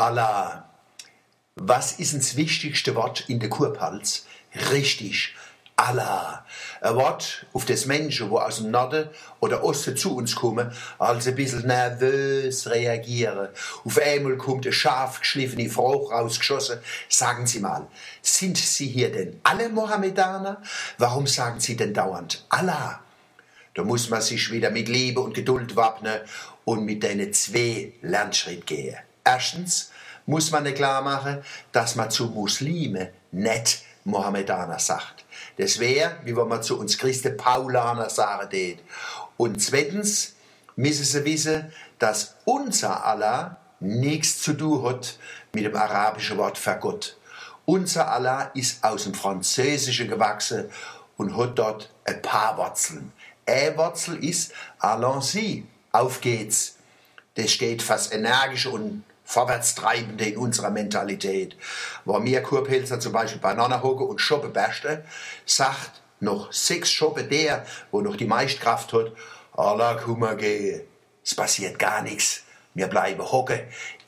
Allah. Was ist das wichtigste Wort in der Kurpals? Richtig, Allah. Ein Wort, auf das Menschen, wo aus dem Norden oder Osten zu uns kommen, als ein bisschen nervös reagieren. Auf einmal kommt eine scharf geschliffene Frau rausgeschossen. Sagen Sie mal, sind Sie hier denn alle Mohammedaner? Warum sagen Sie denn dauernd Allah? Da muss man sich wieder mit Liebe und Geduld wappnen und mit deinen zwei Lernschritt gehen. Erstens muss man klar machen, dass man zu Muslime nicht Mohammedaner sagt. Das wäre, wie wenn man zu uns Christen Paulaner sagen tät. Und zweitens müssen sie wissen, dass unser Allah nichts zu tun hat mit dem arabischen Wort für Gott. Unser Allah ist aus dem Französischen gewachsen und hat dort ein paar Wurzeln. Eine Wurzel ist Allons-y, auf geht's. Das steht fast energisch und Vorwärtstreibende in unserer Mentalität. Wo mir Kurpilzer zum Beispiel Bananen hocken und Schoppe beste, sagt noch sechs Schoppe der, wo noch die meiste Kraft hat, Allah kummer gehe. Es passiert gar nichts. Wir bleiben hocken.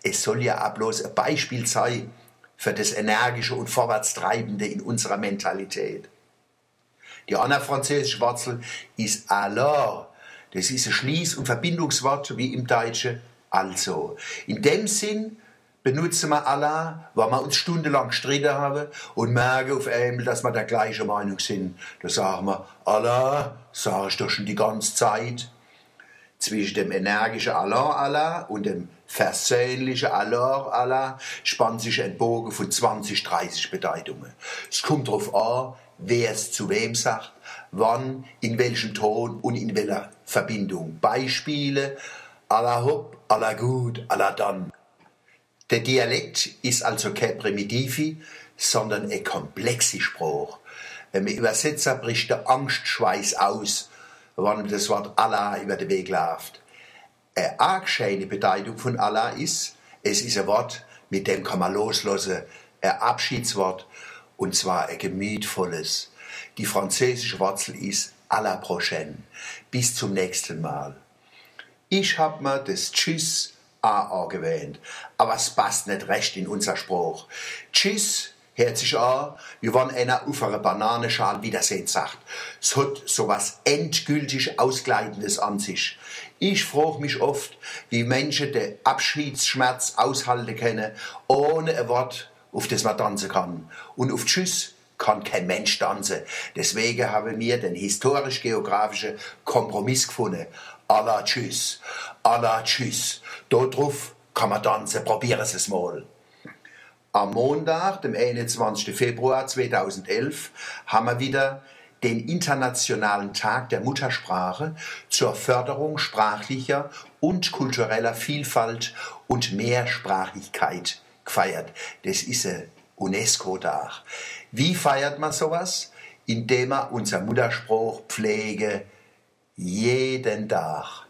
Es soll ja auch bloß ein Beispiel sein für das Energische und Vorwärtstreibende in unserer Mentalität. Die andere französische Wurzel ist alors. Das ist ein Schließ- und Verbindungswort wie im Deutschen also. In dem Sinn benutzen wir Allah, weil wir uns stundenlang gestritten haben und merken auf einmal, dass wir der gleichen Meinung sind. Da sagen wir, Allah, sag ich doch schon die ganze Zeit. Zwischen dem energischen Allah Allah und dem versöhnlichen Allah Allah spannt sich ein Bogen von 20, 30 Bedeutungen. Es kommt darauf an, wer es zu wem sagt, wann, in welchem Ton und in welcher Verbindung. Beispiele, Allah hopp, Allah gut, Allah dann. Der Dialekt ist also kein Primitivi, sondern ein komplexer Spruch. Ein Übersetzer bricht der Angstschweiß aus, wenn das Wort Allah über den Weg läuft. Eine argscheine Bedeutung von Allah ist, es ist ein Wort, mit dem kann man loslassen, ein Abschiedswort, und zwar ein gemütvolles. Die französische Wurzel ist à la prochaine. Bis zum nächsten Mal. Ich hab mir das Tschüss auch angewöhnt, aber es passt nicht recht in unser Spruch. Tschüss hört sich an, wie wenn einer auf einer Bananenschale Wiedersehen sagt. Es hat so was endgültig Ausgleitendes an sich. Ich frage mich oft, wie Menschen den Abschiedsschmerz aushalten können, ohne ein Wort, auf das man tanzen kann. Und auf Tschüss kann kein Mensch tanzen. Deswegen haben wir den historisch-geografischen Kompromiss gefunden. Allah tschüss, Allah tschüss. Darauf kann man tanzen, probieren Sie es mal. Am Montag, dem 21. Februar 2011, haben wir wieder den Internationalen Tag der Muttersprache zur Förderung sprachlicher und kultureller Vielfalt und Mehrsprachigkeit gefeiert. Das ist ein UNESCO-Tag. Wie feiert man sowas? Indem man unser Mutterspruch pflege jeden Tag.